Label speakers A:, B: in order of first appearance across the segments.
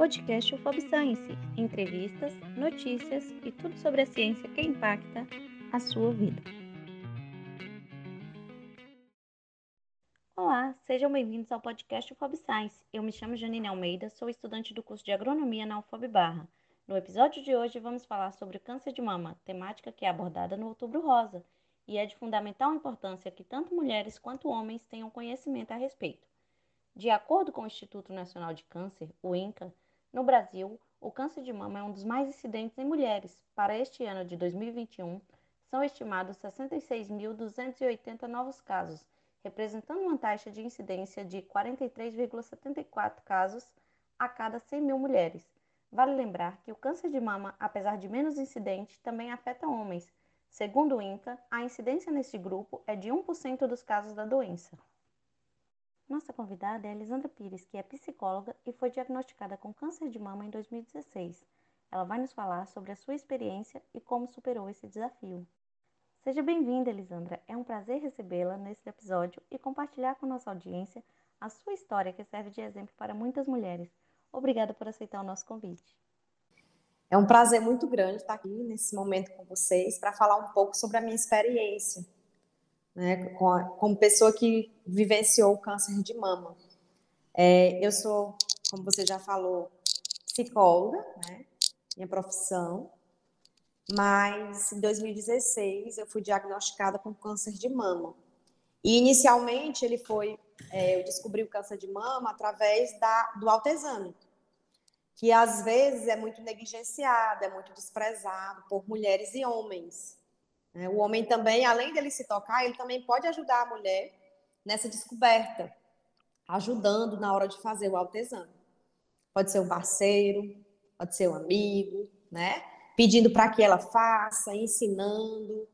A: podcast UFOB Science, entrevistas, notícias e tudo sobre a ciência que impacta a sua vida. Olá, sejam bem-vindos ao podcast UFOB Science. Eu me chamo Janine Almeida, sou estudante do curso de Agronomia na UFOB Barra. No episódio de hoje vamos falar sobre o câncer de mama, temática que é abordada no Outubro Rosa, e é de fundamental importância que tanto mulheres quanto homens tenham conhecimento a respeito. De acordo com o Instituto Nacional de Câncer, o INCA, no Brasil, o câncer de mama é um dos mais incidentes em mulheres. Para este ano de 2021, são estimados 66.280 novos casos, representando uma taxa de incidência de 43,74 casos a cada 100 mil mulheres. Vale lembrar que o câncer de mama, apesar de menos incidente, também afeta homens. Segundo o INCA, a incidência neste grupo é de 1% dos casos da doença. Nossa convidada é Elisandra Pires, que é psicóloga e foi diagnosticada com câncer de mama em 2016. Ela vai nos falar sobre a sua experiência e como superou esse desafio. Seja bem-vinda, Elisandra. É um prazer recebê-la nesse episódio e compartilhar com nossa audiência a sua história, que serve de exemplo para muitas mulheres. Obrigada por aceitar o nosso convite.
B: É um prazer muito grande estar aqui nesse momento com vocês para falar um pouco sobre a minha experiência né, como pessoa que vivenciou o câncer de mama. É, eu sou, como você já falou, psicóloga, né, minha profissão, mas em 2016 eu fui diagnosticada com câncer de mama. E inicialmente ele foi, é, eu descobri o câncer de mama através da, do autoexame, que às vezes é muito negligenciado, é muito desprezado por mulheres e homens. Né? O homem também, além dele se tocar, ele também pode ajudar a mulher nessa descoberta, ajudando na hora de fazer o autoexame. Pode ser um parceiro, pode ser um amigo, né? Pedindo para que ela faça, ensinando.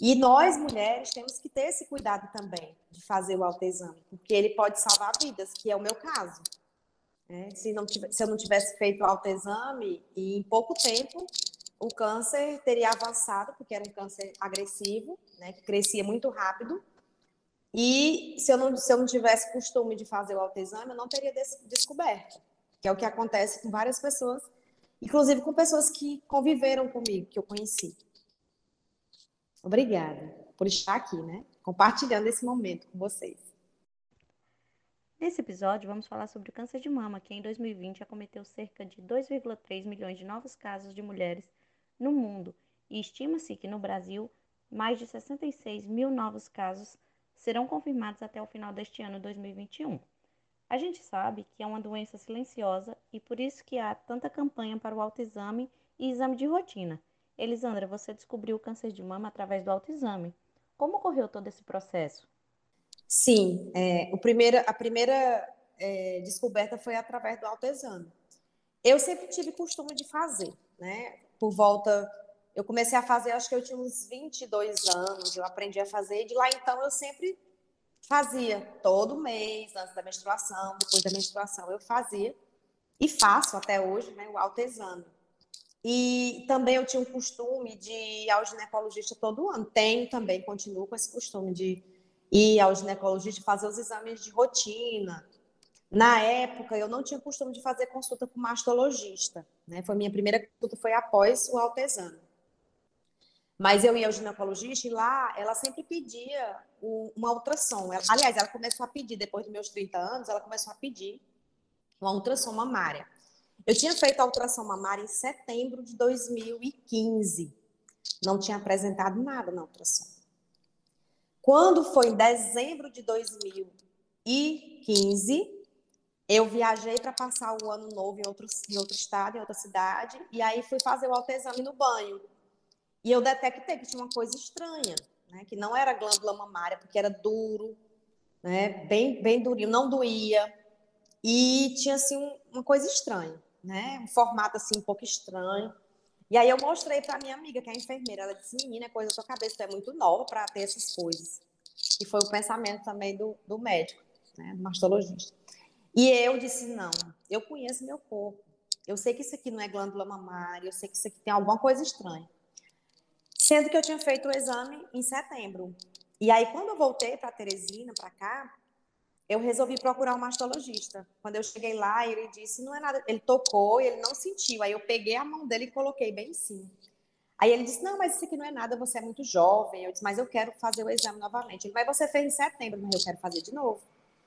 B: E nós, mulheres, temos que ter esse cuidado também de fazer o autoexame, porque ele pode salvar vidas, que é o meu caso. É, se, não se eu não tivesse feito o autoexame, e em pouco tempo o câncer teria avançado, porque era um câncer agressivo, né, que crescia muito rápido. E se eu não, se eu não tivesse costume de fazer o autoexame, eu não teria des descoberto, que é o que acontece com várias pessoas, inclusive com pessoas que conviveram comigo, que eu conheci. Obrigada por estar aqui, né, compartilhando esse momento com vocês.
A: Nesse episódio, vamos falar sobre o câncer de mama, que em 2020 acometeu cerca de 2,3 milhões de novos casos de mulheres no mundo e estima-se que no Brasil mais de 66 mil novos casos serão confirmados até o final deste ano 2021. A gente sabe que é uma doença silenciosa e por isso que há tanta campanha para o autoexame e exame de rotina. Elisandra, você descobriu o câncer de mama através do autoexame. Como ocorreu todo esse processo?
B: Sim, é, o primeiro, a primeira é, descoberta foi através do autoexame. Eu sempre tive costume de fazer, né? Por volta. Eu comecei a fazer, acho que eu tinha uns 22 anos, eu aprendi a fazer, e de lá então eu sempre fazia, todo mês, antes da menstruação, depois da menstruação, eu fazia, e faço até hoje, né, o autoexame. E também eu tinha um costume de ir ao ginecologista todo ano. Tenho também, continuo com esse costume de ir ao ginecologista fazer os exames de rotina, na época, eu não tinha costume de fazer consulta com mastologista, né? Foi minha primeira consulta foi após o autoexame. Mas eu ia ao ginecologista e lá ela sempre pedia uma ultrassom. Ela, aliás, ela começou a pedir, depois dos meus 30 anos, ela começou a pedir uma ultrassom mamária. Eu tinha feito a ultrassom mamária em setembro de 2015. Não tinha apresentado nada na ultrassom. Quando foi em dezembro de 2015, eu viajei para passar o ano novo em outro, em outro estado, em outra cidade, e aí fui fazer o autoexame no banho. E eu detectei que tinha uma coisa estranha, né? que não era glândula mamária, porque era duro, né? bem, bem durinho, não doía. E tinha assim um, uma coisa estranha, né? um formato assim um pouco estranho. E aí eu mostrei para minha amiga, que é enfermeira, ela disse, menina, coisa da sua cabeça, tu é muito nova para ter essas coisas. E foi o pensamento também do, do médico, né? do mastologista. E eu disse: não, eu conheço meu corpo. Eu sei que isso aqui não é glândula mamária, eu sei que isso aqui tem alguma coisa estranha. Sendo que eu tinha feito o exame em setembro. E aí, quando eu voltei para Teresina, para cá, eu resolvi procurar um mastologista. Quando eu cheguei lá, ele disse, não é nada. Ele tocou e ele não sentiu. Aí eu peguei a mão dele e coloquei bem em cima. Aí ele disse, não, mas isso aqui não é nada, você é muito jovem. Eu disse, mas eu quero fazer o exame novamente. Ele, mas você fez em setembro, mas eu quero fazer de novo.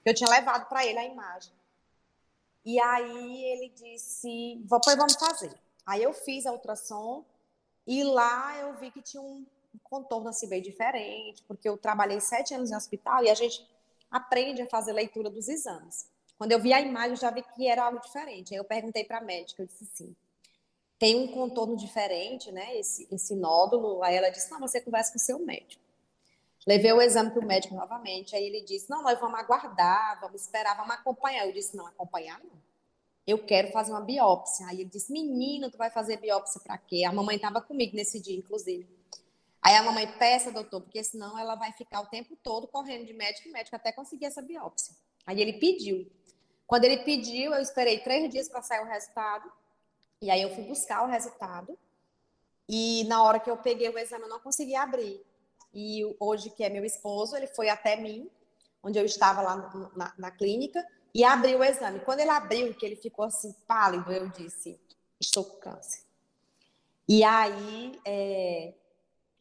B: Eu tinha levado para ele a imagem. E aí ele disse, pois vamos fazer. Aí eu fiz a ultrassom e lá eu vi que tinha um contorno assim bem diferente, porque eu trabalhei sete anos em hospital e a gente aprende a fazer leitura dos exames. Quando eu vi a imagem, eu já vi que era algo diferente. Aí eu perguntei para a médica, eu disse sim. Tem um contorno diferente, né? Esse, esse nódulo. Aí ela disse: não, você conversa com o seu médico. Levei o exame para o médico novamente. Aí ele disse: não, nós vamos aguardar, vamos esperar, vamos acompanhar. Eu disse: não, acompanhar não. Eu quero fazer uma biópsia. Aí ele disse: menino, tu vai fazer biópsia para quê? A mamãe estava comigo nesse dia, inclusive. Aí a mamãe peça, doutor, porque senão ela vai ficar o tempo todo correndo de médico em médico até conseguir essa biópsia. Aí ele pediu. Quando ele pediu, eu esperei três dias para sair o resultado. E aí eu fui buscar o resultado. E na hora que eu peguei o exame, eu não consegui abrir. E hoje, que é meu esposo, ele foi até mim, onde eu estava lá na, na, clínica, e abriu o exame. Quando ele abriu, que ele ficou assim pálido, eu disse: Estou com câncer. E aí, é,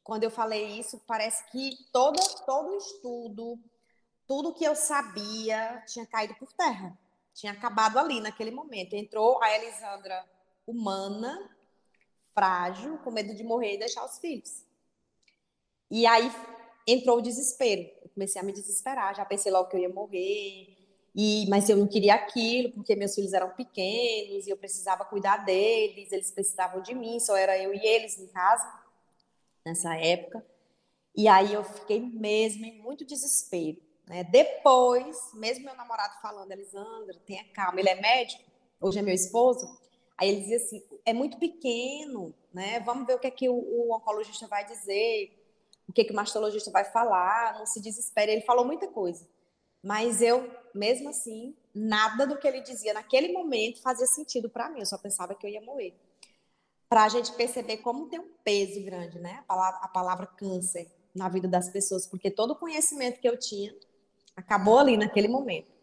B: quando eu falei isso, parece que todo, todo estudo, tudo que eu sabia tinha caído por terra. Tinha acabado ali naquele momento. Entrou a Elisandra humana, frágil, com medo de morrer e deixar os filhos. E aí entrou o desespero. Eu comecei a me desesperar, já pensei logo que eu ia morrer. E, mas eu não queria aquilo, porque meus filhos eram pequenos e eu precisava cuidar deles, eles precisavam de mim, só era eu e eles em casa nessa época. E aí eu fiquei mesmo em muito desespero. Né? Depois, mesmo meu namorado falando, Elisandra, tenha calma, ele é médico, hoje é meu esposo, aí ele dizia assim, é muito pequeno, né? Vamos ver o que é que o, o oncologista vai dizer, o que, que o mastologista vai falar, não se desespere. Ele falou muita coisa. Mas eu, mesmo assim, nada do que ele dizia naquele momento fazia sentido para mim. Eu só pensava que eu ia morrer para a gente perceber como tem um peso grande, né? A palavra, a palavra câncer na vida das pessoas, porque todo o conhecimento que eu tinha acabou ali naquele momento.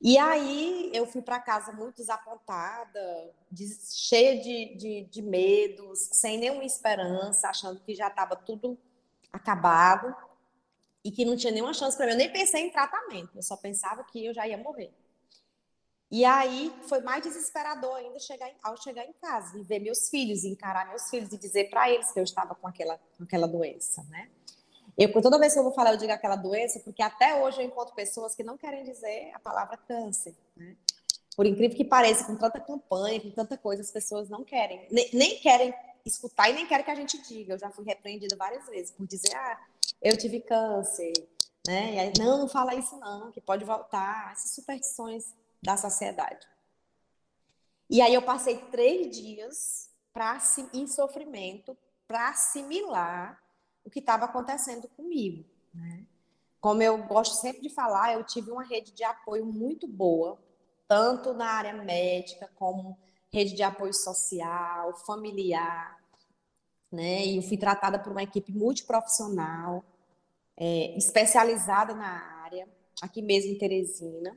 B: E aí eu fui para casa muito desapontada, de, cheia de, de, de medos, sem nenhuma esperança, achando que já estava tudo acabado e que não tinha nenhuma chance para mim. Eu nem pensei em tratamento, eu só pensava que eu já ia morrer. E aí foi mais desesperador ainda chegar em, ao chegar em casa e ver meus filhos, encarar meus filhos e dizer para eles que eu estava com aquela, com aquela doença, né? Eu, toda vez que eu vou falar, eu digo aquela doença, porque até hoje eu encontro pessoas que não querem dizer a palavra câncer, né? Por incrível que pareça, com tanta campanha, com tanta coisa, as pessoas não querem, nem, nem querem escutar e nem querem que a gente diga. Eu já fui repreendida várias vezes por dizer, ah, eu tive câncer, né? E aí, não, não fala isso não, que pode voltar. Essas superstições da sociedade. E aí eu passei três dias pra, em sofrimento para assimilar o que estava acontecendo comigo. Né? Como eu gosto sempre de falar, eu tive uma rede de apoio muito boa, tanto na área médica como rede de apoio social, familiar, né? E eu fui tratada por uma equipe multiprofissional, é, especializada na área, aqui mesmo em Teresina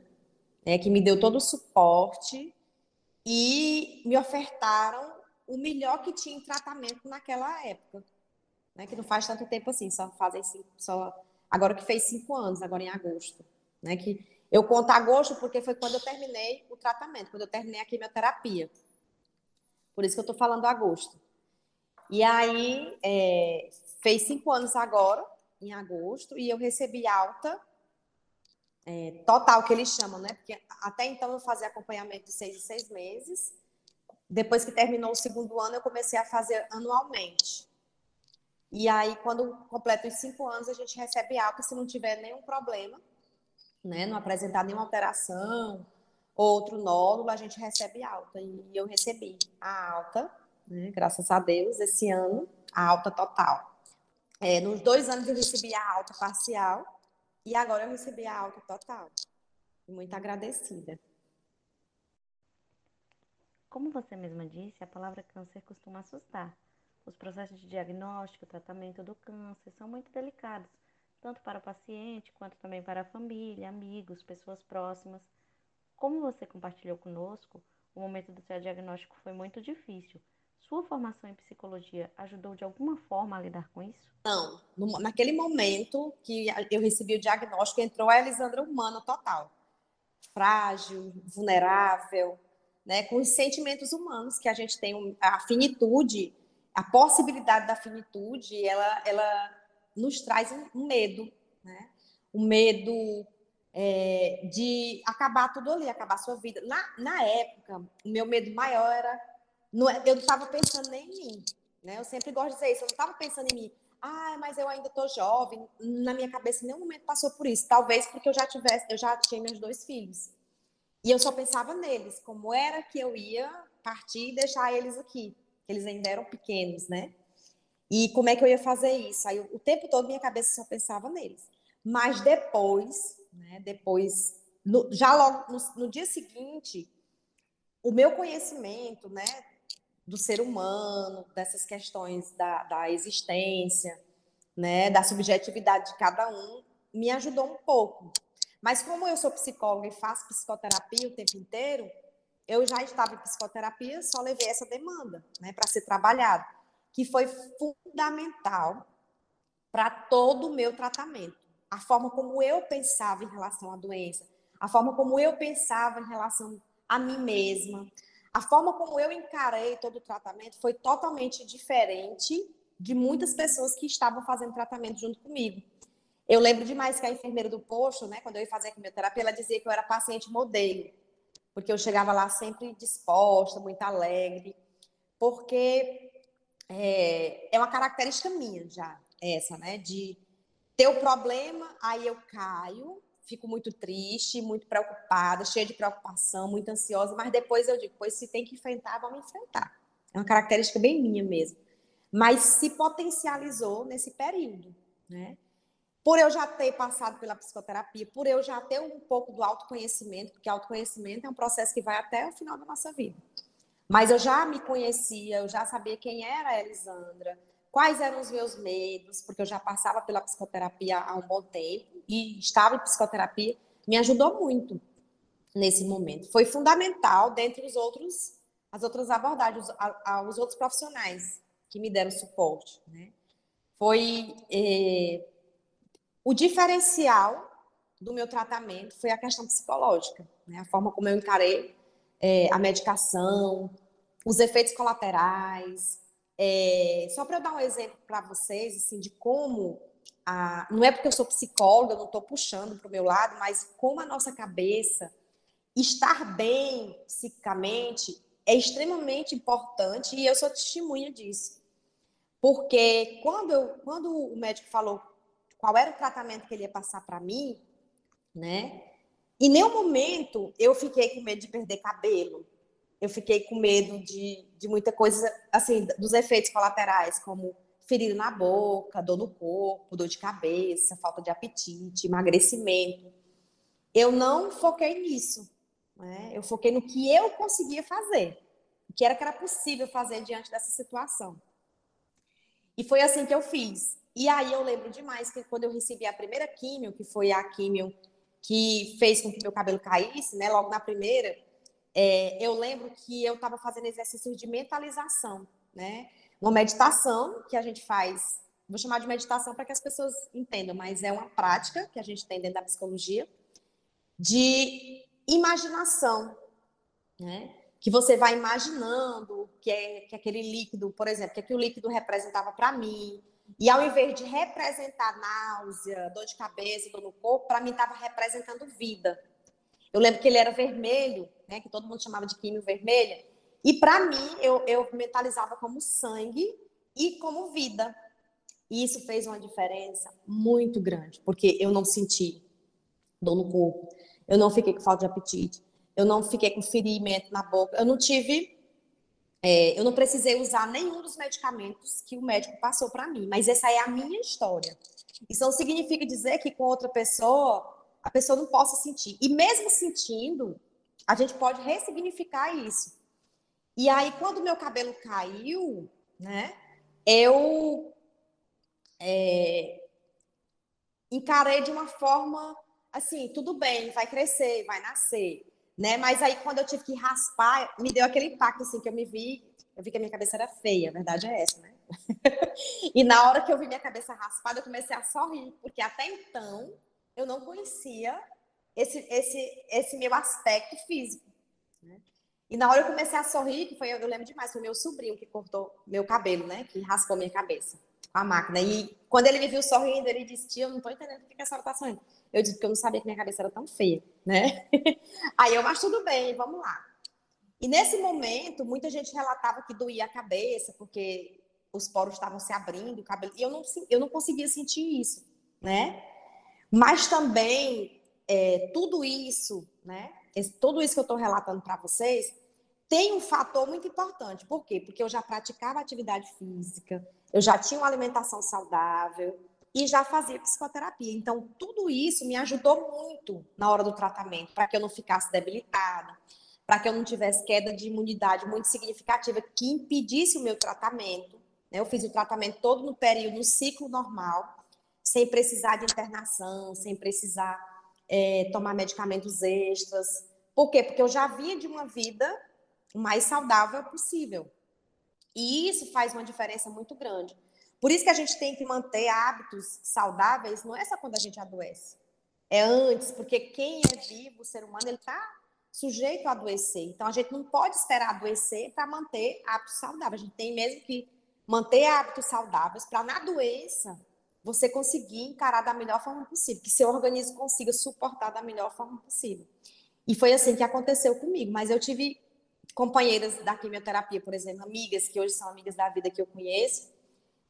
B: né, que me deu todo o suporte e me ofertaram o melhor que tinha em tratamento naquela época, né, que não faz tanto tempo assim, só fazem cinco, só agora que fez cinco anos, agora em agosto, né, que eu conto agosto porque foi quando eu terminei o tratamento, quando eu terminei a quimioterapia, por isso que eu estou falando agosto. E aí é, fez cinco anos agora, em agosto, e eu recebi alta é, total, que eles chamam, né? Porque até então eu fazia acompanhamento de seis em seis meses. Depois que terminou o segundo ano, eu comecei a fazer anualmente. E aí, quando completa os cinco anos, a gente recebe alta se não tiver nenhum problema, né? Não apresentar nenhuma alteração, outro nódulo, a gente recebe alta. E eu recebi a alta, né? graças a Deus, esse ano, a alta total. É, nos dois anos eu recebi a alta parcial e agora eu recebi a alta total. Muito agradecida.
A: Como você mesma disse, a palavra câncer costuma assustar. Os processos de diagnóstico, tratamento do câncer são muito delicados, tanto para o paciente quanto também para a família, amigos, pessoas próximas. Como você compartilhou conosco, o momento do seu diagnóstico foi muito difícil. Sua formação em psicologia ajudou de alguma forma a lidar com isso?
B: Não. No, naquele momento que eu recebi o diagnóstico, entrou a Elisandra humana total. Frágil, vulnerável, né, com os sentimentos humanos que a gente tem, a finitude, a possibilidade da finitude, ela, ela nos traz um, medo, né? Um medo é, de acabar tudo ali, acabar a sua vida. Na, na época, o meu medo maior era. Não, é, eu não estava pensando nem em mim. Né? Eu sempre gosto de dizer isso, eu não estava pensando em mim. Ah, mas eu ainda estou jovem. Na minha cabeça, em nenhum momento passou por isso. Talvez porque eu já tivesse, eu já tinha meus dois filhos. E eu só pensava neles, como era que eu ia partir e deixar eles aqui. Eles ainda eram pequenos, né? E como é que eu ia fazer isso? Aí o tempo todo minha cabeça só pensava neles. Mas depois, né, depois, no, já logo no, no, dia seguinte, o meu conhecimento, né, do ser humano, dessas questões da, da existência, né, da subjetividade de cada um, me ajudou um pouco. Mas como eu sou psicóloga e faço psicoterapia o tempo inteiro, eu já estava em psicoterapia, só levei essa demanda, né, para ser trabalhado que foi fundamental para todo o meu tratamento. A forma como eu pensava em relação à doença, a forma como eu pensava em relação a mim mesma, a forma como eu encarei todo o tratamento foi totalmente diferente de muitas pessoas que estavam fazendo tratamento junto comigo. Eu lembro demais que a enfermeira do posto, né, quando eu ia fazer a quimioterapia, ela dizia que eu era paciente modelo, porque eu chegava lá sempre disposta, muito alegre, porque é, é uma característica minha já, essa, né? De ter o problema, aí eu caio, fico muito triste, muito preocupada, cheia de preocupação, muito ansiosa, mas depois eu digo, pois se tem que enfrentar, vamos enfrentar. É uma característica bem minha mesmo. Mas se potencializou nesse período, né? Por eu já ter passado pela psicoterapia, por eu já ter um pouco do autoconhecimento, porque autoconhecimento é um processo que vai até o final da nossa vida. Mas eu já me conhecia, eu já sabia quem era a Elisandra, quais eram os meus medos, porque eu já passava pela psicoterapia há um bom tempo e estava em psicoterapia, me ajudou muito nesse momento. Foi fundamental dentre os outros as outras abordagens, os outros profissionais que me deram suporte. Né? Foi é, o diferencial do meu tratamento foi a questão psicológica, né? a forma como eu encarei é, a medicação, os efeitos colaterais. É, só para eu dar um exemplo para vocês, assim, de como a, não é porque eu sou psicóloga, eu não estou puxando para o meu lado, mas como a nossa cabeça estar bem psicicamente é extremamente importante e eu sou testemunha disso. Porque quando, eu, quando o médico falou qual era o tratamento que ele ia passar para mim, né? Em nenhum momento eu fiquei com medo de perder cabelo. Eu fiquei com medo de, de muita coisa, assim, dos efeitos colaterais, como ferida na boca, dor no corpo, dor de cabeça, falta de apetite, emagrecimento. Eu não foquei nisso. Né? Eu foquei no que eu conseguia fazer, o que era que era possível fazer diante dessa situação. E foi assim que eu fiz. E aí eu lembro demais que quando eu recebi a primeira químio, que foi a químio que fez com que meu cabelo caísse, né? Logo na primeira, é, eu lembro que eu estava fazendo exercícios de mentalização, né? Uma meditação que a gente faz, vou chamar de meditação para que as pessoas entendam, mas é uma prática que a gente tem dentro da psicologia de imaginação, né? Que você vai imaginando que é que aquele líquido, por exemplo, que, é que o líquido representava para mim, e ao invés de representar náusea, dor de cabeça, dor no corpo, para mim estava representando vida. Eu lembro que ele era vermelho, né, que todo mundo chamava de químio vermelha, e para mim eu, eu mentalizava como sangue e como vida. E isso fez uma diferença muito grande, porque eu não senti dor no corpo, eu não fiquei com falta de apetite, eu não fiquei com ferimento na boca, eu não tive é, eu não precisei usar nenhum dos medicamentos que o médico passou para mim, mas essa é a minha história. Isso não significa dizer que com outra pessoa a pessoa não possa sentir. E mesmo sentindo, a gente pode ressignificar isso. E aí, quando meu cabelo caiu, né, eu. É, encarei de uma forma assim, tudo bem, vai crescer, vai nascer, né? Mas aí quando eu tive que raspar, me deu aquele impacto assim que eu me vi, eu vi que a minha cabeça era feia, a verdade é essa, né? e na hora que eu vi minha cabeça raspada, eu comecei a sorrir, porque até então eu não conhecia esse esse esse meu aspecto físico, né? E na hora eu comecei a sorrir, que foi, eu lembro demais, foi meu sobrinho que cortou meu cabelo, né? Que raspou minha cabeça com a máquina. E quando ele me viu sorrindo, ele disse: Tia, eu não tô entendendo por que a senhora tá sorrindo. Eu disse que eu não sabia que minha cabeça era tão feia, né? Aí eu, mas tudo bem, vamos lá. E nesse momento, muita gente relatava que doía a cabeça, porque os poros estavam se abrindo, o cabelo. E eu não, eu não conseguia sentir isso, né? Mas também, é, tudo isso, né? Tudo isso que eu estou relatando para vocês, tem um fator muito importante. Por quê? Porque eu já praticava atividade física, eu já tinha uma alimentação saudável, e já fazia psicoterapia. Então, tudo isso me ajudou muito na hora do tratamento, para que eu não ficasse debilitada, para que eu não tivesse queda de imunidade muito significativa que impedisse o meu tratamento. Né? Eu fiz o tratamento todo no período, no ciclo normal, sem precisar de internação, sem precisar é, tomar medicamentos extras. Por quê? Porque eu já vinha de uma vida o mais saudável possível. E isso faz uma diferença muito grande. Por isso que a gente tem que manter hábitos saudáveis, não é só quando a gente adoece. É antes, porque quem é vivo, o ser humano, ele está sujeito a adoecer. Então, a gente não pode esperar adoecer para manter hábitos saudáveis. A gente tem mesmo que manter hábitos saudáveis para, na doença, você conseguir encarar da melhor forma possível, que seu organismo consiga suportar da melhor forma possível. E foi assim que aconteceu comigo. Mas eu tive companheiras da quimioterapia, por exemplo, amigas que hoje são amigas da vida que eu conheço,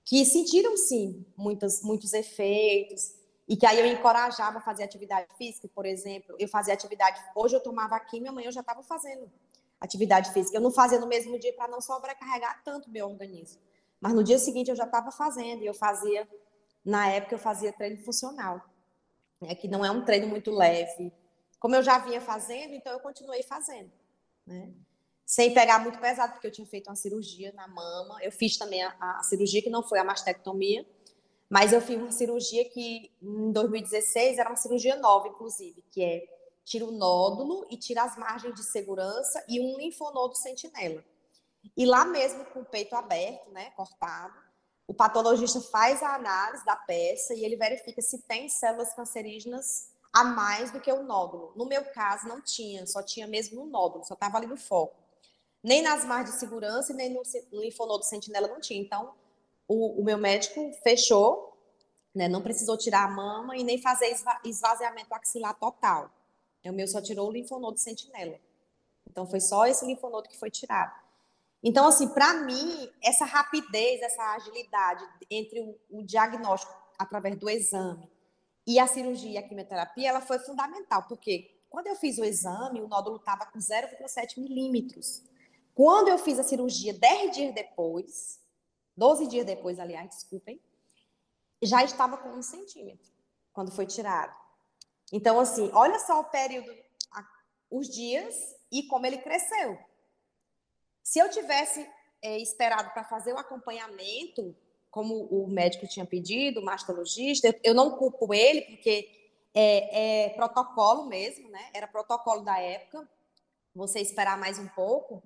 B: que sentiram sim muitos, muitos efeitos e que aí eu encorajava a fazer atividade física, por exemplo, eu fazia atividade, hoje eu tomava aqui, minha mãe eu já estava fazendo atividade física, eu não fazia no mesmo dia para não sobrecarregar tanto meu organismo, mas no dia seguinte eu já estava fazendo e eu fazia, na época eu fazia treino funcional, né, que não é um treino muito leve, como eu já vinha fazendo, então eu continuei fazendo, né? sem pegar muito pesado, porque eu tinha feito uma cirurgia na mama. Eu fiz também a, a, cirurgia que não foi a mastectomia, mas eu fiz uma cirurgia que em 2016 era uma cirurgia nova, inclusive, que é tira o nódulo e tira as margens de segurança e um linfonodo sentinela. E lá mesmo com o peito aberto, né, cortado, o patologista faz a análise da peça e ele verifica se tem células cancerígenas a mais do que o nódulo. No meu caso, não tinha, só tinha mesmo no nódulo, só estava ali no foco. Nem nas margens de segurança e nem no, no linfonodo sentinela não tinha. Então, o, o meu médico fechou, né, não precisou tirar a mama e nem fazer esvaziamento axilar total. O meu só tirou o linfonodo sentinela. Então, foi só esse linfonodo que foi tirado. Então, assim, para mim, essa rapidez, essa agilidade entre o, o, diagnóstico através do exame e a cirurgia e a quimioterapia, ela foi fundamental, porque quando eu fiz o exame, o nódulo estava com 0,7 milímetros. Quando eu fiz a cirurgia 10 dias depois, 12 dias depois, aliás, desculpem, já estava com um centímetro quando foi tirado. Então, assim, olha só o período, os dias e como ele cresceu. Se eu tivesse é, esperado para fazer o acompanhamento, como o médico tinha pedido, o mastologista, eu não culpo ele, porque é, é protocolo mesmo, né? Era protocolo da época, você esperar mais um pouco.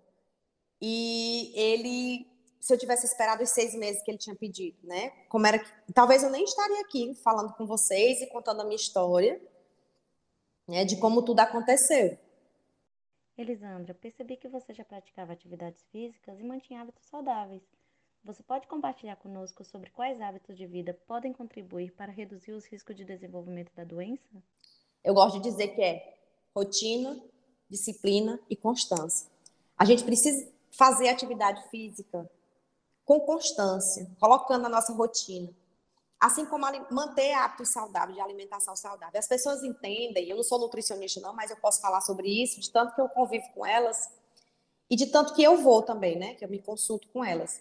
B: E ele, se eu tivesse esperado os seis meses que ele tinha pedido, né? Como era que, talvez eu nem estaria aqui falando com vocês e contando a minha história, né? De como tudo aconteceu.
A: Elisandra, percebi que você já praticava atividades físicas e mantinha hábitos saudáveis. Você pode compartilhar conosco sobre quais hábitos de vida podem contribuir para reduzir os riscos de desenvolvimento da doença?
B: Eu gosto de dizer que é rotina, disciplina e constância. A gente precisa fazer atividade física com constância, colocando na nossa rotina. Assim como manter hábitos saudáveis, de alimentação saudável. As pessoas entendem, eu não sou nutricionista não, mas eu posso falar sobre isso, de tanto que eu convivo com elas e de tanto que eu vou também, né, que eu me consulto com elas.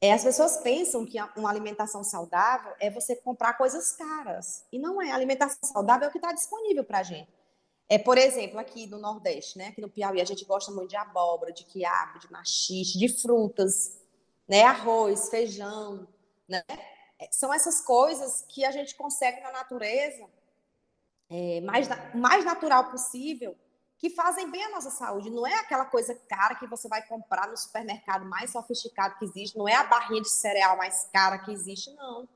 B: É, as pessoas pensam que uma alimentação saudável é você comprar coisas caras. E não é. A alimentação saudável é o que está disponível para a gente. É, por exemplo, aqui no Nordeste, né? Aqui no Piauí, a gente gosta muito de abóbora, de quiabo, de machixe, de frutas, né? Arroz, feijão, né? São essas coisas que a gente consegue na natureza, é, mais, mais natural possível, que fazem bem à nossa saúde. Não é aquela coisa cara que você vai comprar no supermercado mais sofisticado que existe, não é a barrinha de cereal mais cara que existe, não.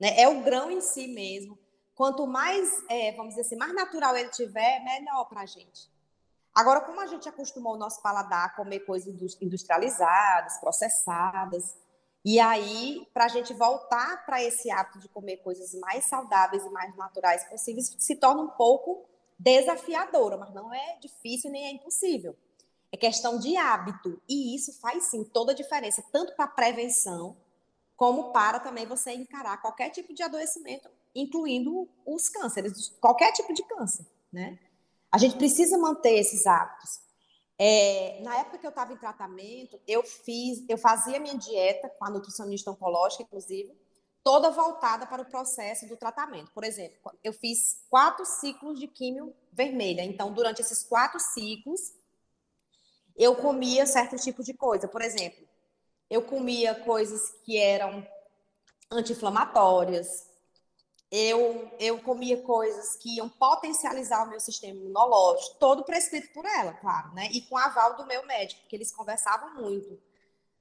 B: Né? É o grão em si mesmo. Quanto mais, é, vamos dizer assim, mais natural ele tiver, melhor para a gente. Agora, como a gente acostumou o nosso paladar a comer coisas industrializadas, processadas, e aí, para a gente voltar para esse hábito de comer coisas mais saudáveis e mais naturais possíveis, se torna um pouco desafiadora, mas não é difícil nem é impossível. É questão de hábito. E isso faz sim toda a diferença, tanto para a prevenção, como para também você encarar qualquer tipo de adoecimento, incluindo os cânceres, qualquer tipo de câncer, né? A gente precisa manter esses hábitos. É, na época que eu estava em tratamento, eu fiz, eu fazia minha dieta com a nutricionista oncológica, inclusive, toda voltada para o processo do tratamento. Por exemplo, eu fiz quatro ciclos de químio vermelha. Então, durante esses quatro ciclos, eu comia certo tipo de coisa. Por exemplo, eu comia coisas que eram anti-inflamatórias. Eu, eu comia coisas que iam potencializar o meu sistema imunológico, todo prescrito por ela, claro, né? E com aval do meu médico, porque eles conversavam muito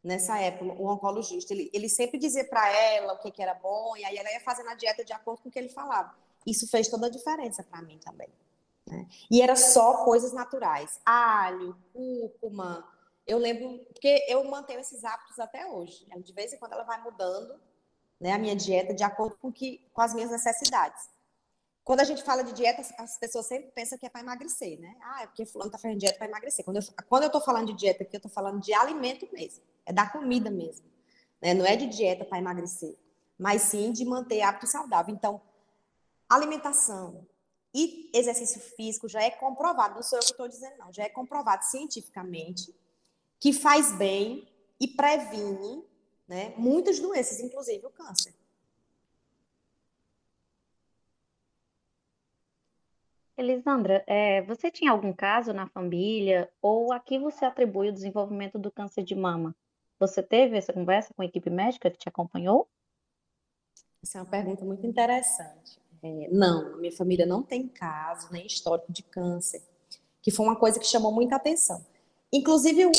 B: nessa época, o oncologista. Ele, ele sempre dizia para ela o que, que era bom, e aí ela ia fazendo a dieta de acordo com o que ele falava. Isso fez toda a diferença para mim também. Né? E era só coisas naturais: alho, cúrcuma. Eu lembro, porque eu mantenho esses hábitos até hoje. De vez em quando ela vai mudando né, a minha dieta de acordo com, que, com as minhas necessidades. Quando a gente fala de dieta, as pessoas sempre pensam que é para emagrecer, né? Ah, é porque fulano está fazendo dieta para emagrecer. Quando eu, quando eu estou falando de dieta aqui, eu estou falando de alimento mesmo. É da comida mesmo. Né? Não é de dieta para emagrecer, mas sim de manter hábito saudável. Então, alimentação e exercício físico já é comprovado, não sou eu que estou dizendo, não, já é comprovado cientificamente que faz bem e previne né, muitas doenças, inclusive o câncer.
A: Elisandra, é, você tinha algum caso na família ou a que você atribui o desenvolvimento do câncer de mama? Você teve essa conversa com a equipe médica que te acompanhou?
B: Essa é uma pergunta muito interessante. É, não, minha família não tem caso, nem histórico de câncer, que foi uma coisa que chamou muita atenção. Inclusive, o,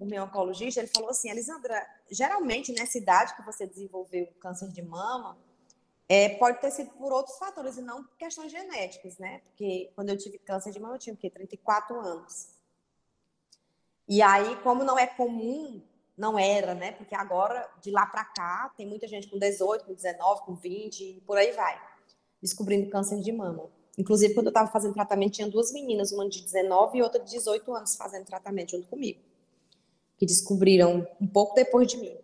B: o, meu oncologista, ele falou assim, Elisandra, geralmente nessa idade que você desenvolveu câncer de mama, é, pode ter sido por outros fatores e não questões genéticas, né? Porque quando eu tive câncer de mama, eu tinha o quê? 34 anos. E aí, como não é comum, não era, né? Porque agora, de lá para cá, tem muita gente com 18, com 19, com 20 e por aí vai, descobrindo câncer de mama. Inclusive, quando eu estava fazendo tratamento, tinha duas meninas, uma de 19 e outra de 18 anos fazendo tratamento junto comigo, que descobriram um pouco depois de mim.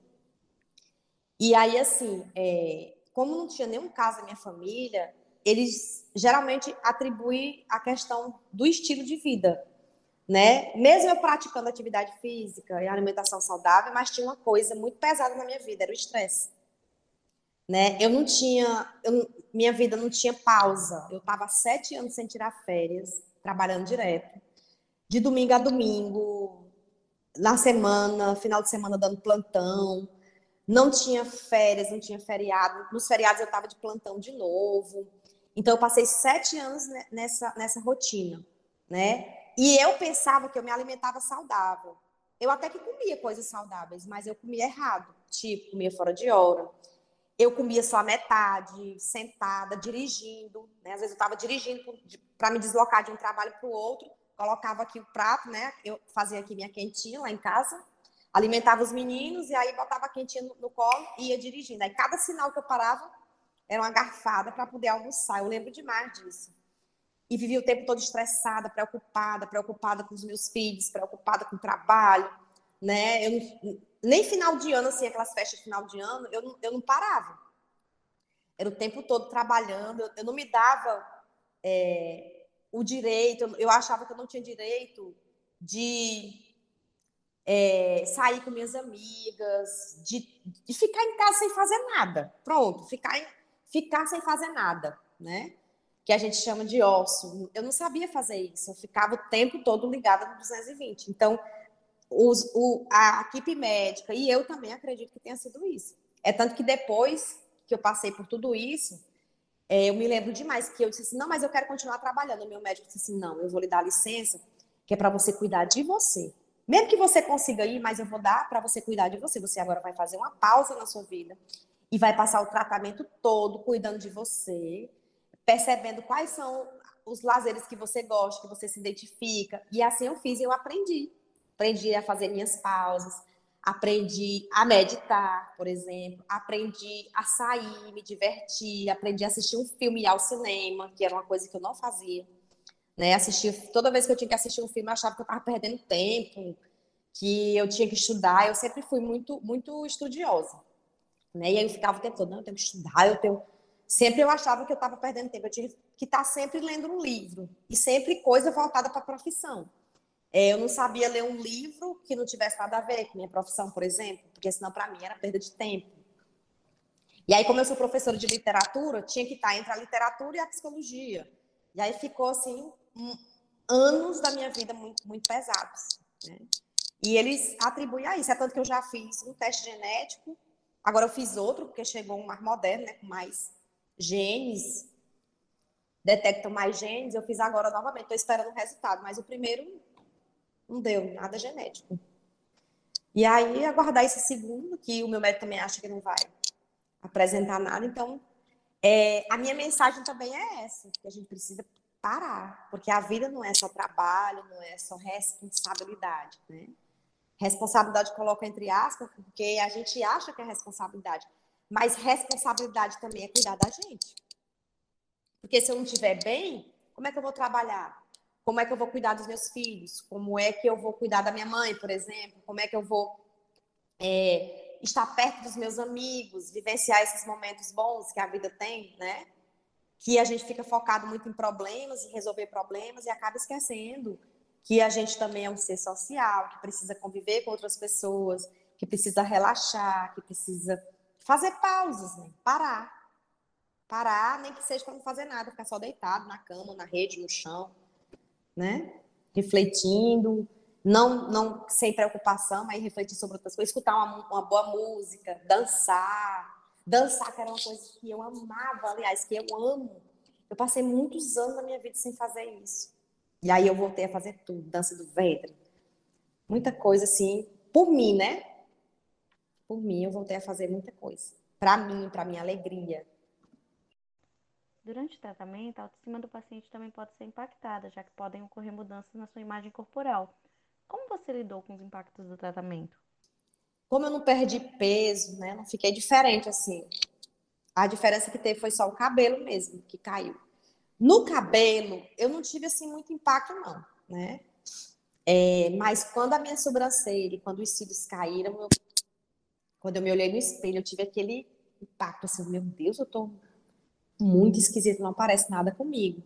B: E aí, assim, é, como não tinha nenhum caso na minha família, eles geralmente atribuem a questão do estilo de vida, né? Mesmo eu praticando atividade física e alimentação saudável, mas tinha uma coisa muito pesada na minha vida, era o estresse. Né? Eu não tinha, eu, minha vida não tinha pausa. Eu estava sete anos sem tirar férias, trabalhando direto, de domingo a domingo, na semana, final de semana dando plantão, não tinha férias, não tinha feriado. Nos feriados eu estava de plantão de novo. Então eu passei sete anos nessa, nessa rotina, né? E eu pensava que eu me alimentava saudável. Eu até que comia coisas saudáveis, mas eu comia errado. Tipo, comia fora de hora. Eu comia só a metade, sentada, dirigindo. Né? Às vezes eu estava dirigindo para me deslocar de um trabalho para o outro. Colocava aqui o prato, né? Eu fazia aqui minha quentinha lá em casa alimentava os meninos e aí botava a quentinha no, no colo e ia dirigindo. Aí cada sinal que eu parava era uma garfada para poder almoçar. Eu lembro demais disso. E vivia o tempo todo estressada, preocupada, preocupada com os meus filhos, preocupada com o trabalho, né? Eu, nem final de ano, assim, aquelas festas de final de ano, eu, eu não parava. Era o tempo todo trabalhando, eu, eu não me dava é, o direito, eu, eu achava que eu não tinha direito de é, sair com minhas amigas, de, de, ficar em casa sem fazer nada. Pronto, ficar, em, ficar sem fazer nada, né? Que a gente chama de ócio. Eu não sabia fazer isso, eu ficava o tempo todo ligada no 220. Então, os, o, a equipe médica, e eu também acredito que tenha sido isso. É tanto que depois que eu passei por tudo isso, é, eu me lembro demais que eu disse assim, não, mas eu quero continuar trabalhando. O meu médico disse assim, não, eu vou lhe dar licença, que é para você cuidar de você. Mesmo que você consiga ir, mas eu vou dar para você cuidar de você. Você agora vai fazer uma pausa na sua vida e vai passar o tratamento todo cuidando de você, percebendo quais são os lazeres que você gosta, que você se identifica. E assim eu fiz e eu aprendi. Aprendi a fazer minhas pausas, aprendi a meditar, por exemplo, aprendi a sair, me divertir, aprendi a assistir um filme ao cinema, que era uma coisa que eu não fazia. Né? Assistir, toda vez que eu tinha que assistir um filme, eu achava que eu estava perdendo tempo, que eu tinha que estudar. Eu sempre fui muito, muito estudiosa. Né? E aí eu ficava o tempo todo, não, eu tenho que estudar, eu tenho. Sempre eu achava que eu estava perdendo tempo, eu tinha que estar sempre lendo um livro, e sempre coisa voltada para a profissão. É, eu não sabia ler um livro que não tivesse nada a ver com minha profissão, por exemplo, porque senão para mim era perda de tempo. E aí, como eu sou professora de literatura, tinha que estar entre a literatura e a psicologia. E aí ficou assim um, anos da minha vida muito, muito pesados. Né? E eles atribuem a isso. É tanto que eu já fiz um teste genético, agora eu fiz outro, porque chegou um mais moderno, né, com mais genes, detectam mais genes. Eu fiz agora novamente, estou esperando o resultado, mas o primeiro não deu nada genético. E aí, aguardar esse segundo, que o meu médico também acha que não vai apresentar nada. Então, é, a minha mensagem também é essa, que a gente precisa parar, porque a vida não é só trabalho, não é só responsabilidade, né? Responsabilidade coloca entre aspas, porque a gente acha que é responsabilidade, mas responsabilidade também é cuidar da gente. Porque se eu não estiver bem, como é que eu vou trabalhar? Como é que eu vou cuidar dos meus filhos? Como é que eu vou cuidar da minha mãe, por exemplo? Como é que eu vou é, estar perto dos meus amigos, vivenciar esses momentos bons que a vida tem, né? Que a gente fica focado muito em problemas e resolver problemas e acaba esquecendo que a gente também é um ser social, que precisa conviver com outras pessoas, que precisa relaxar, que precisa fazer pausas, né? parar. Parar, nem que seja para não fazer nada, ficar só deitado na cama, na rede, no chão né? Refletindo, não, não sem preocupação, mas refletir sobre outras coisas, escutar uma, uma boa música, dançar. Dançar, que era uma coisa que eu amava, aliás, que eu amo. Eu passei muitos anos da minha vida sem fazer isso. E aí eu voltei a fazer tudo, dança do ventre. Muita coisa assim, por mim, né? Por mim, eu voltei a fazer muita coisa. Para mim, para minha alegria,
A: Durante o tratamento, a autoestima do paciente também pode ser impactada, já que podem ocorrer mudanças na sua imagem corporal. Como você lidou com os impactos do tratamento?
B: Como eu não perdi peso, né? Não fiquei diferente assim. A diferença que teve foi só o cabelo mesmo, que caiu. No cabelo, eu não tive assim muito impacto, não, né? É, mas quando a minha sobrancelha, quando os cílios caíram, eu, quando eu me olhei no espelho, eu tive aquele impacto assim, meu Deus, eu tô muito esquisito, não aparece nada comigo.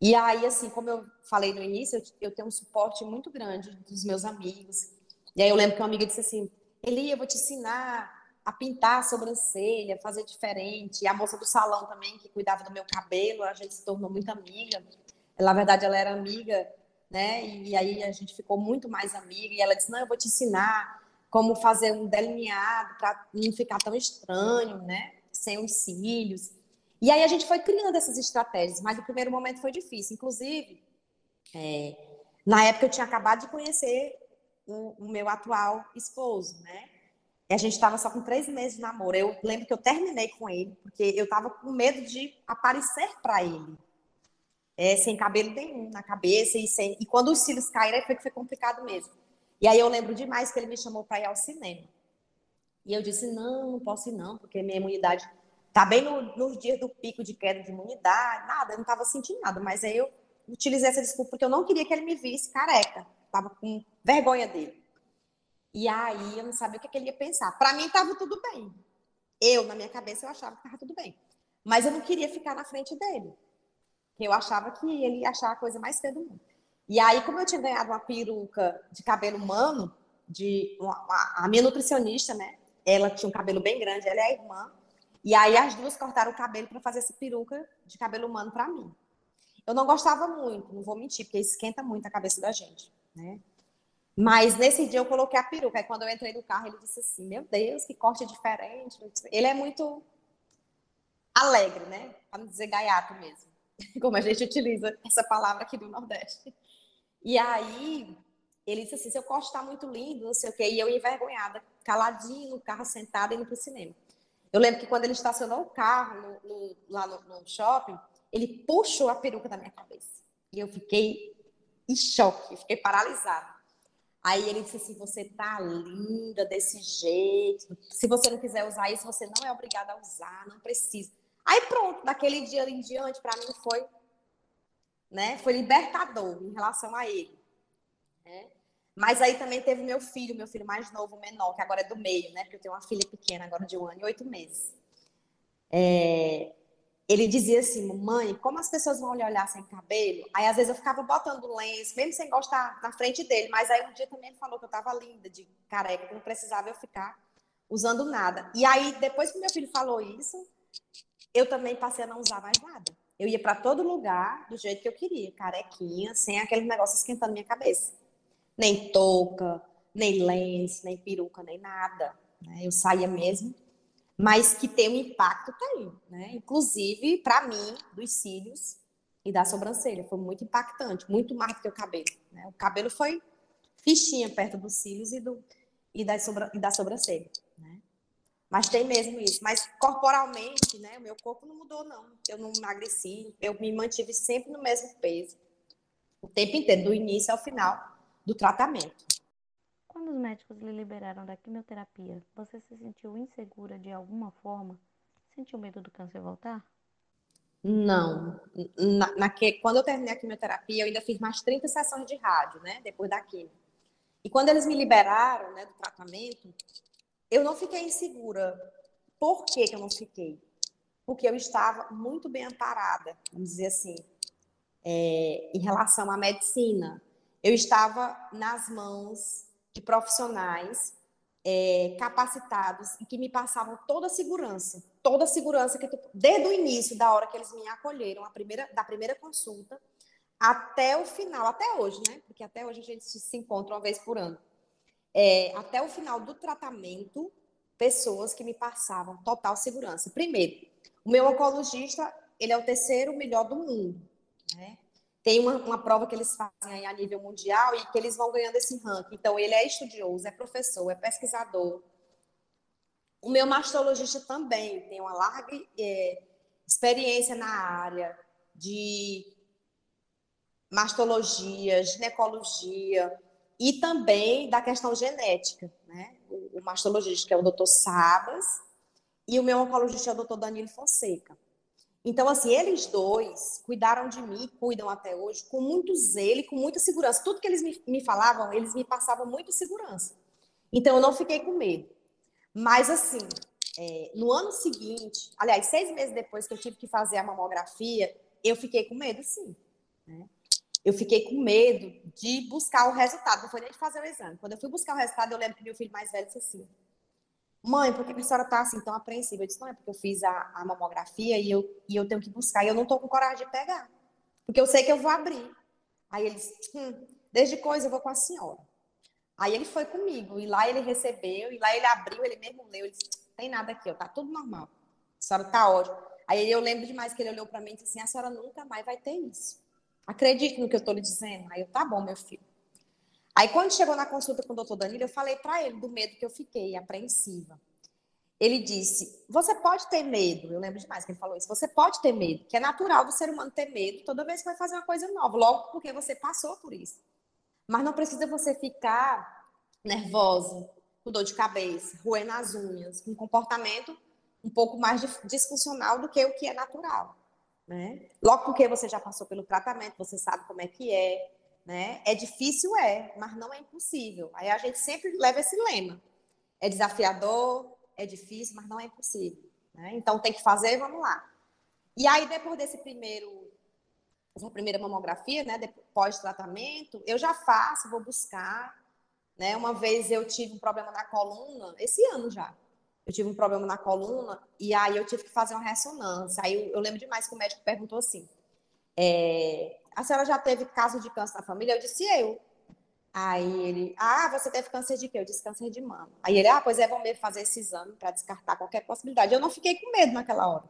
B: E aí, assim, como eu falei no início, eu, eu tenho um suporte muito grande dos meus amigos. E aí eu lembro que uma amiga disse assim, Eli, eu vou te ensinar a pintar a sobrancelha, fazer diferente. E a moça do salão também, que cuidava do meu cabelo, a gente se tornou muito amiga. Na verdade, ela era amiga, né? E aí a gente ficou muito mais amiga. E ela disse, não, eu vou te ensinar como fazer um delineado para não ficar tão estranho, né? Sem os cílios. E aí a gente foi criando essas estratégias, mas o primeiro momento foi difícil. Inclusive, é, na época eu tinha acabado de conhecer o, o meu atual esposo, né? E a gente estava só com três meses de namoro. Eu lembro que eu terminei com ele, porque eu estava com medo de aparecer para ele. É, sem cabelo nenhum na cabeça e sem. E quando os cílios caíram, foi que foi complicado mesmo. E aí eu lembro demais que ele me chamou para ir ao cinema. E eu disse: não, não posso ir, não, porque minha imunidade Tá bem no, nos dias do pico de queda de imunidade, nada, eu não estava sentindo nada. Mas aí eu utilizei essa desculpa porque eu não queria que ele me visse careca. Tava com vergonha dele. E aí eu não sabia o que, que ele ia pensar. Para mim estava tudo bem. Eu, na minha cabeça, eu achava que estava tudo bem. Mas eu não queria ficar na frente dele. Eu achava que ele ia achar a coisa mais feia do mundo. E aí, como eu tinha ganhado uma peruca de cabelo humano, de uma, uma, a minha nutricionista, né? Ela tinha um cabelo bem grande, ela é a irmã. E aí as duas cortaram o cabelo para fazer essa peruca de cabelo humano para mim. Eu não gostava muito, não vou mentir, porque esquenta muito a cabeça da gente, né? Mas nesse dia eu coloquei a peruca. Aí quando eu entrei no carro, ele disse assim: Meu Deus, que corte diferente. Ele é muito alegre, né? Para não dizer gaiato mesmo, como a gente utiliza essa palavra aqui do Nordeste. E aí, ele disse assim: seu corte está muito lindo, não sei o quê. E eu envergonhada, caladinho no carro, sentada, indo para o cinema. Eu lembro que quando ele estacionou o carro no, no, lá no, no, shopping, ele puxou a peruca da minha cabeça. E eu fiquei em choque, fiquei paralisada. Aí ele disse assim: Você tá linda desse jeito. Se você não quiser usar isso, você não é obrigada a usar, não precisa. Aí pronto, daquele dia em diante, para mim foi, né, foi libertador em relação a ele. Né? Mas aí também teve meu filho, meu filho mais novo, menor, que agora é do meio, né? Porque eu tenho uma filha pequena agora de um ano e oito meses. É, ele dizia assim, mãe, como as pessoas vão lhe olhar sem cabelo? Aí às vezes eu ficava botando lenço, mesmo sem gostar, na frente dele. Mas aí um dia também ele falou que eu tava linda de careca, que não precisava eu ficar usando nada. E aí depois que meu filho falou isso, eu também passei a não usar mais nada. Eu ia para todo lugar do jeito que eu queria, carequinha, sem aquele negócio esquentando minha cabeça nem touca, nem lenço, nem peruca, nem nada. Né? Eu saía mesmo, mas que tem um impacto, tem. Né? Inclusive, para mim, dos cílios e da sobrancelha. Foi muito impactante, muito mais do que o cabelo. Né? O cabelo foi fichinha perto dos cílios e, do, e, da, sobra, e da sobrancelha. Né? Mas tem mesmo isso. Mas corporalmente, né, o meu corpo não mudou, não. Eu não emagreci, eu me mantive sempre no mesmo peso. O tempo inteiro, do início ao final do tratamento.
A: Quando os médicos lhe liberaram da quimioterapia, você se sentiu insegura de alguma forma? Sentiu medo do câncer voltar?
B: Não. Na, na que, quando eu terminei a quimioterapia, eu ainda fiz mais 30 sessões de rádio, né? Depois da quimio. E quando eles me liberaram né, do tratamento, eu não fiquei insegura. Por que, que eu não fiquei? Porque eu estava muito bem amparada, vamos dizer assim, é, em relação à medicina eu estava nas mãos de profissionais é, capacitados e que me passavam toda a segurança, toda a segurança que tu, desde o início da hora que eles me acolheram, a primeira, da primeira consulta até o final, até hoje, né? Porque até hoje a gente se encontra uma vez por ano. É, até o final do tratamento, pessoas que me passavam total segurança. Primeiro, o meu oncologista, ele é o terceiro melhor do mundo? Tem uma, uma prova que eles fazem a nível mundial e que eles vão ganhando esse ranking. Então, ele é estudioso, é professor, é pesquisador. O meu mastologista também tem uma larga é, experiência na área de mastologia, ginecologia e também da questão genética, né? O, o mastologista que é o doutor Sabas e o meu oncologista é o doutor Danilo Fonseca. Então, assim, eles dois cuidaram de mim, cuidam até hoje, com muito zelo e com muita segurança. Tudo que eles me, me falavam, eles me passavam muito segurança. Então, eu não fiquei com medo. Mas, assim, é, no ano seguinte, aliás, seis meses depois que eu tive que fazer a mamografia, eu fiquei com medo, sim. Né? Eu fiquei com medo de buscar o resultado, não foi nem de fazer o exame. Quando eu fui buscar o resultado, eu lembro que meu filho mais velho disse assim: Mãe, por que a senhora está assim tão apreensiva? Eu disse, não, é porque eu fiz a, a mamografia e eu, e eu tenho que buscar e eu não estou com coragem de pegar. Porque eu sei que eu vou abrir. Aí ele disse, hum, desde coisa eu vou com a senhora. Aí ele foi comigo, e lá ele recebeu, e lá ele abriu, ele mesmo leu, ele disse, tem nada aqui, ó, tá tudo normal. A senhora tá ótima. Aí eu lembro demais que ele olhou para mim e disse assim, a senhora nunca mais vai ter isso. Acredite no que eu estou lhe dizendo. Aí eu, tá bom, meu filho. Aí, quando chegou na consulta com o doutor Danilo, eu falei para ele do medo que eu fiquei, apreensiva. Ele disse: Você pode ter medo. Eu lembro demais que ele falou isso. Você pode ter medo, que é natural do ser humano ter medo toda vez que vai fazer uma coisa nova, logo porque você passou por isso. Mas não precisa você ficar nervosa, com dor de cabeça, roendo as unhas, com um comportamento um pouco mais disfuncional do que o que é natural. Né? Logo porque você já passou pelo tratamento, você sabe como é que é, né? É difícil, é, mas não é impossível. Aí a gente sempre leva esse lema. É desafiador, é difícil, mas não é impossível. Né? Então tem que fazer, vamos lá. E aí, depois desse primeiro, essa primeira mamografia, né, pós-tratamento, eu já faço, vou buscar. Né? Uma vez eu tive um problema na coluna, esse ano já. Eu tive um problema na coluna e aí eu tive que fazer uma ressonância. Aí eu, eu lembro demais que o médico perguntou assim: é, a senhora já teve caso de câncer na família? Eu disse, eu. Aí ele, ah, você teve câncer de quê? Eu disse câncer de mama. Aí ele, ah, pois é, vamos fazer esse exame para descartar qualquer possibilidade. Eu não fiquei com medo naquela hora.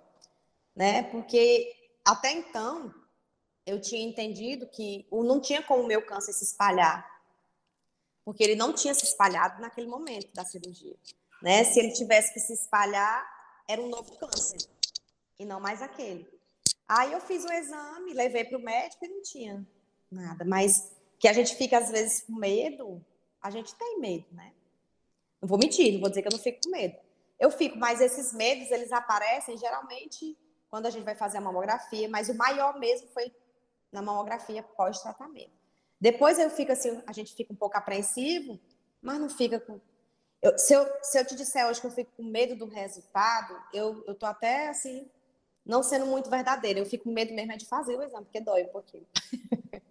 B: né? Porque até então eu tinha entendido que não tinha como o meu câncer se espalhar, porque ele não tinha se espalhado naquele momento da cirurgia, né? Se ele tivesse que se espalhar, era um novo câncer e não mais aquele. Aí eu fiz o exame, levei para o médico e não tinha nada, mas que a gente fica às vezes com medo, a gente tem medo, né? Não vou mentir, não vou dizer que eu não fico com medo. Eu fico, mas esses medos, eles aparecem geralmente quando a gente vai fazer a mamografia, mas o maior mesmo foi na mamografia pós-tratamento. Depois eu fico assim, a gente fica um pouco apreensivo, mas não fica com. Eu, se, eu, se eu te disser hoje que eu fico com medo do resultado, eu, eu tô até assim, não sendo muito verdadeira. Eu fico com medo mesmo é de fazer o exame, porque dói um pouquinho.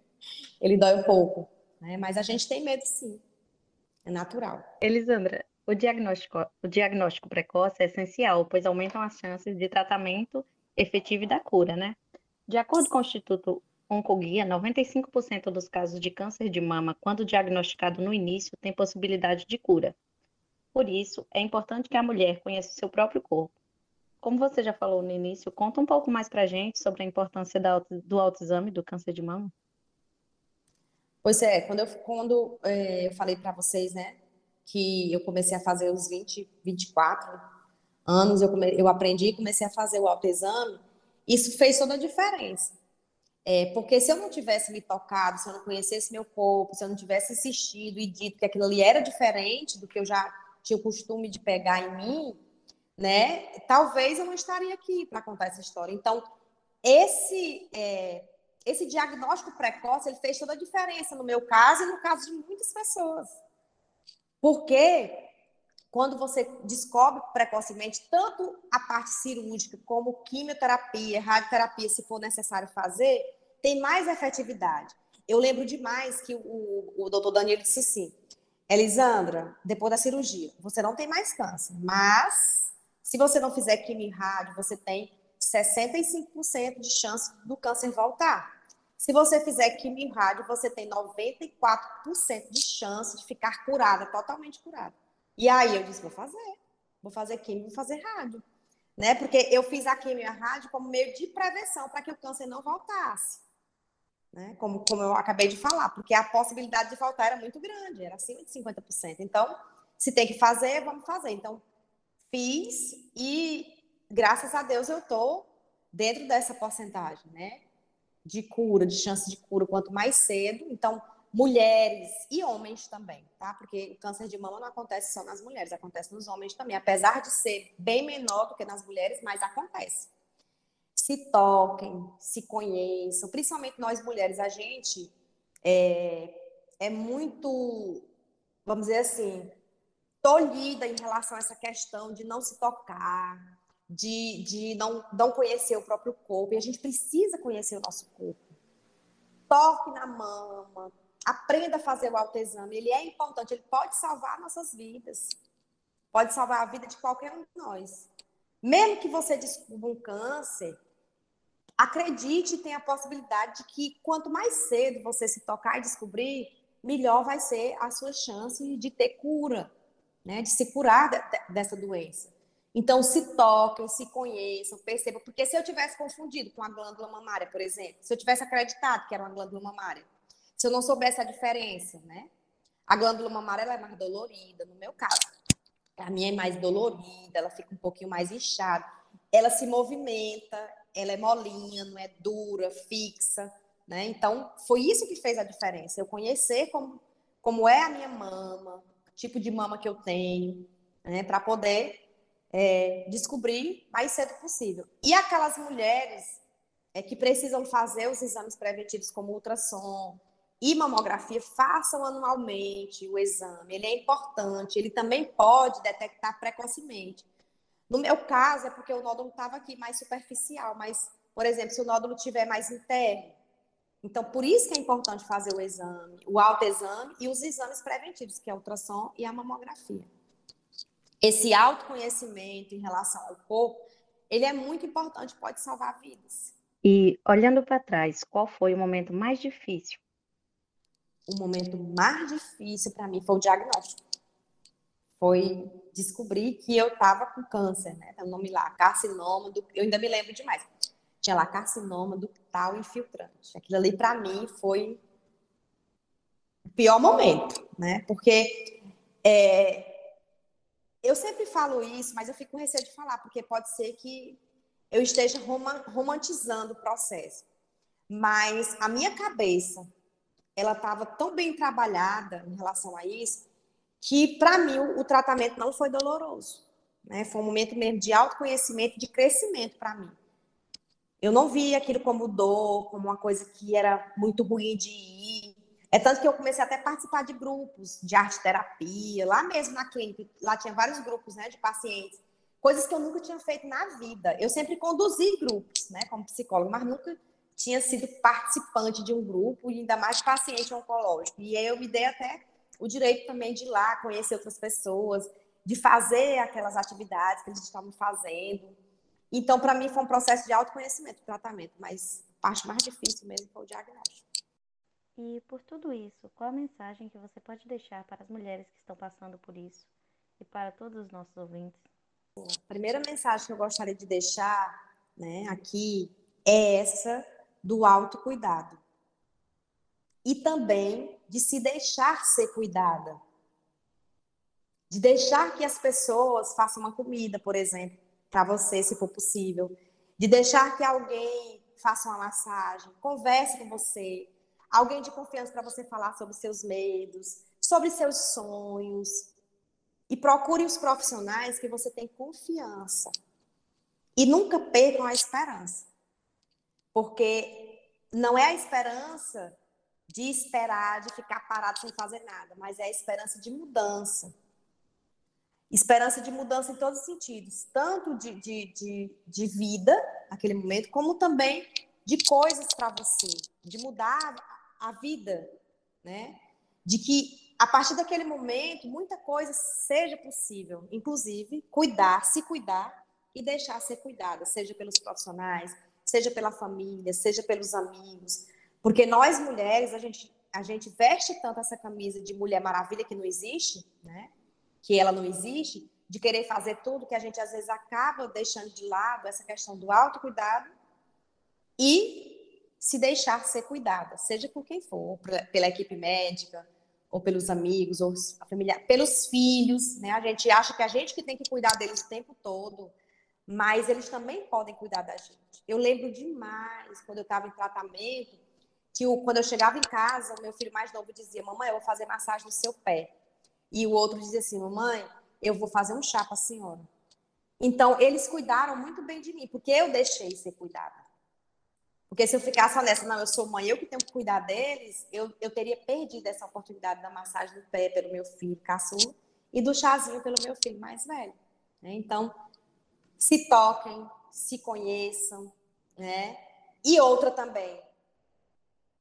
B: Ele dói um pouco, né? Mas a gente tem medo sim. É natural.
A: Elisandra, o diagnóstico, o diagnóstico precoce é essencial, pois aumentam as chances de tratamento efetivo e da cura, né? De acordo com o Instituto Oncoguia, 95% dos casos de câncer de mama, quando diagnosticado no início, tem possibilidade de cura. Por isso, é importante que a mulher conheça o seu próprio corpo. Como você já falou no início, conta um pouco mais para a gente sobre a importância do autoexame do câncer de mama.
B: Pois é, quando eu, quando, é, eu falei para vocês, né, que eu comecei a fazer os 20, 24 anos, eu, come, eu aprendi e comecei a fazer o autoexame, isso fez toda a diferença. É, porque se eu não tivesse me tocado, se eu não conhecesse meu corpo, se eu não tivesse insistido e dito que aquilo ali era diferente do que eu já tinha o costume de pegar em mim, né? Talvez eu não estaria aqui para contar essa história. Então, esse é, esse diagnóstico precoce ele fez toda a diferença no meu caso e no caso de muitas pessoas. Porque quando você descobre precocemente tanto a parte cirúrgica como quimioterapia, radioterapia, se for necessário fazer, tem mais efetividade. Eu lembro demais que o, o doutor Danilo disse assim: Elisandra, depois da cirurgia, você não tem mais câncer, mas se você não fizer quimio rádio, você tem 65% de chance do câncer voltar. Se você fizer quimio rádio, você tem 94% de chance de ficar curada, totalmente curada. E aí eu disse, vou fazer. Vou fazer quimio, vou fazer rádio. Né? Porque eu fiz a quimio e a rádio como meio de prevenção para que o câncer não voltasse. Né? Como, como eu acabei de falar, porque a possibilidade de voltar era muito grande, era acima de 50%. Então, se tem que fazer, vamos fazer. Então, fiz e, graças a Deus, eu estou dentro dessa porcentagem, né? De cura, de chance de cura, quanto mais cedo. Então, mulheres e homens também, tá? Porque o câncer de mama não acontece só nas mulheres, acontece nos homens também, apesar de ser bem menor do que nas mulheres, mas acontece. Se toquem, se conheçam, principalmente nós mulheres, a gente é, é muito, vamos dizer assim, tolhida em relação a essa questão de não se tocar, de, de não, não conhecer o próprio corpo, e a gente precisa conhecer o nosso corpo. Toque na mama, aprenda a fazer o autoexame. Ele é importante, ele pode salvar nossas vidas. Pode salvar a vida de qualquer um de nós. Mesmo que você descubra um câncer, acredite e tenha a possibilidade de que quanto mais cedo você se tocar e descobrir, melhor vai ser a sua chance de ter cura, né? de se curar de, dessa doença. Então, se toquem, se conheçam, percebam. Porque se eu tivesse confundido com a glândula mamária, por exemplo, se eu tivesse acreditado que era uma glândula mamária, se eu não soubesse a diferença, né? A glândula mamária ela é mais dolorida, no meu caso. A minha é mais dolorida, ela fica um pouquinho mais inchada. Ela se movimenta, ela é molinha, não é dura, fixa, né? Então, foi isso que fez a diferença. Eu conhecer como, como é a minha mama, tipo de mama que eu tenho, né? Para poder é, descobrir mais cedo possível. E aquelas mulheres é, que precisam fazer os exames preventivos como ultrassom, e mamografia, façam anualmente o exame. Ele é importante, ele também pode detectar precocemente. No meu caso, é porque o nódulo estava aqui mais superficial, mas, por exemplo, se o nódulo tiver mais interno. Então, por isso que é importante fazer o exame, o autoexame e os exames preventivos, que é a ultrassom e a mamografia. Esse autoconhecimento em relação ao corpo, ele é muito importante, pode salvar vidas.
A: E olhando para trás, qual foi o momento mais difícil
B: o momento mais difícil para mim foi o diagnóstico. Foi descobrir que eu estava com câncer, né? O nome lá, carcinoma, do... eu ainda me lembro demais. Tinha lá carcinoma ductal infiltrante. Aquilo ali, para mim, foi o pior momento, né? Porque é, eu sempre falo isso, mas eu fico com receio de falar, porque pode ser que eu esteja romantizando o processo. Mas a minha cabeça, ela estava tão bem trabalhada em relação a isso, que para mim o, tratamento não foi doloroso. Né? Foi um momento mesmo de autoconhecimento, de crescimento para mim. Eu não vi aquilo como dor, como uma coisa que era muito ruim de ir. É tanto que eu comecei até a participar de grupos de arte terapia, lá mesmo na clínica. Lá tinha vários grupos né, de pacientes. Coisas que eu nunca tinha feito na vida. Eu sempre conduzi grupos, né, como psicóloga, mas nunca tinha sido participante de um grupo, e ainda mais paciente oncológico. E aí eu me dei até o direito também de ir lá conhecer outras pessoas, de fazer aquelas atividades que eles estavam fazendo. Então, para mim, foi um processo de autoconhecimento, tratamento, mas a parte mais difícil mesmo foi o diagnóstico.
A: E por tudo isso, qual a mensagem que você pode deixar para as mulheres que estão passando por isso e para todos os nossos ouvintes?
B: A primeira mensagem que eu gostaria de deixar né, aqui é essa do autocuidado. E também de se deixar ser cuidada. De deixar que as pessoas façam uma comida, por exemplo, para você, se for possível. De deixar que alguém faça uma massagem, converse com você. Alguém de confiança para você falar sobre seus medos, sobre seus sonhos. E procure os profissionais que você tem confiança. E nunca percam a esperança. Porque não é a esperança de esperar, de ficar parado sem fazer nada, mas é a esperança de mudança. Esperança de mudança em todos os sentidos, tanto de, de, de, de vida, naquele momento, como também de coisas para você, de mudar a vida, né? De que a partir daquele momento muita coisa seja possível, inclusive cuidar, se cuidar e deixar ser cuidada, seja pelos profissionais, seja pela família, seja pelos amigos, porque nós mulheres, a gente, a gente veste tanto essa camisa de mulher maravilha que não existe, né? Que ela não existe, de querer fazer tudo que a gente às vezes acaba deixando de lado essa questão do autocuidado e se deixar ser cuidada, seja por quem for, pela equipe médica, ou pelos amigos, ou a família, pelos filhos, né? A gente acha que a gente que tem que cuidar deles o tempo todo, mas eles também podem cuidar da gente. Eu lembro demais quando eu estava em tratamento, que o, quando eu chegava em casa, o meu filho mais novo dizia: Mamãe, eu vou fazer massagem no seu pé. E o outro dizia assim: Mamãe, eu vou fazer um chá para a senhora. Então, eles cuidaram muito bem de mim, porque eu deixei ser cuidada. Porque se eu ficasse só nessa, não, eu sou mãe, eu que tenho que cuidar deles, eu, eu teria perdido essa oportunidade da massagem do pé pelo meu filho caçula e do chazinho pelo meu filho mais velho. Né? Então, se toquem, se conheçam, né? E outra também,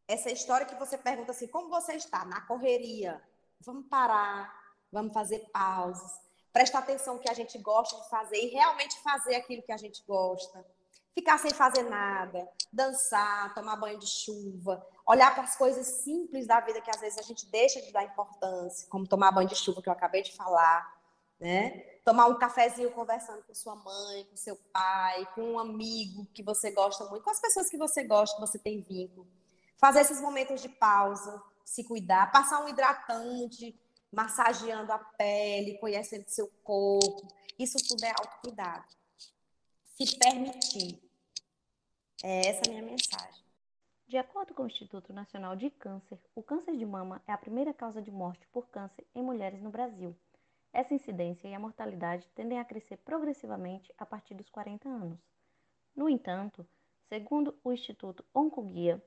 B: essa história que você pergunta assim, como você está? Na correria. Vamos parar, vamos fazer pausas, prestar atenção no que a gente gosta de fazer e realmente fazer aquilo que a gente gosta. Ficar sem fazer nada, dançar, tomar banho de chuva, olhar para as coisas simples da vida que às vezes a gente deixa de dar importância, como tomar banho de chuva que eu acabei de falar, né? tomar um cafezinho conversando com sua mãe, com seu pai, com um amigo que você gosta muito, com as pessoas que você gosta, que você tem vínculo. Fazer esses momentos de pausa, se cuidar, passar um hidratante, massageando a pele, conhecendo seu corpo. Isso tudo é autocuidado. Se permitir. É essa a minha mensagem.
A: De acordo com o Instituto Nacional de Câncer, o câncer de mama é a primeira causa de morte por câncer em mulheres no Brasil. Essa incidência e a mortalidade tendem a crescer progressivamente a partir dos 40 anos. No entanto, segundo o Instituto Oncoguia,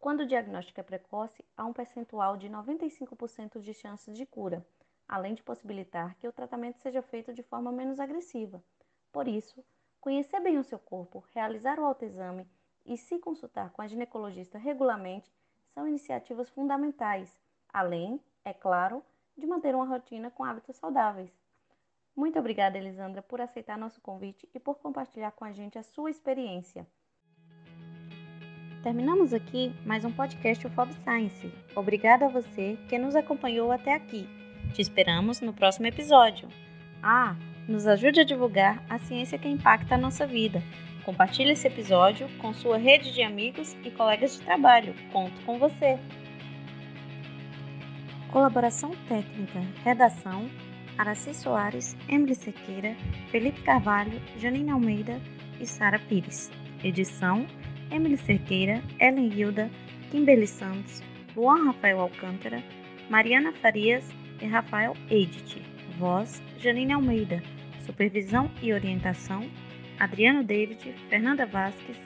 A: quando o diagnóstico é precoce, há um percentual de 95% de chances de cura, além de possibilitar que o tratamento seja feito de forma menos agressiva. Por isso, conhecer bem o seu corpo, realizar o autoexame e se consultar com a ginecologista regularmente são iniciativas fundamentais, além, é claro, de manter uma rotina com hábitos saudáveis. Muito obrigada, Elisandra, por aceitar nosso convite e por compartilhar com a gente a sua experiência. Terminamos aqui mais um podcast UFOB Science. Obrigada a você que nos acompanhou até aqui. Te esperamos no próximo episódio. Ah, nos ajude a divulgar a ciência que impacta a nossa vida Compartilhe esse episódio com sua rede de amigos e colegas de trabalho. Conto com você! Colaboração técnica, redação, Araci Soares, Emily Sequeira, Felipe Carvalho, Janine Almeida e Sara Pires. Edição, Emily Cerqueira, Ellen Hilda, Kimberly Santos, Luan Rafael Alcântara, Mariana Farias e Rafael Edit. Voz, Janine Almeida. Supervisão e orientação, Adriano David, Fernanda Vasques,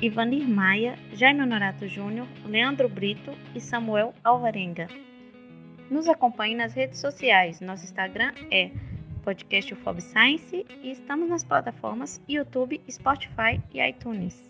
A: Ivanir Maia, Jaime Honorato Júnior, Leandro Brito e Samuel Alvarenga. Nos acompanhe nas redes sociais. Nosso Instagram é podcast Science e estamos nas plataformas YouTube, Spotify e iTunes.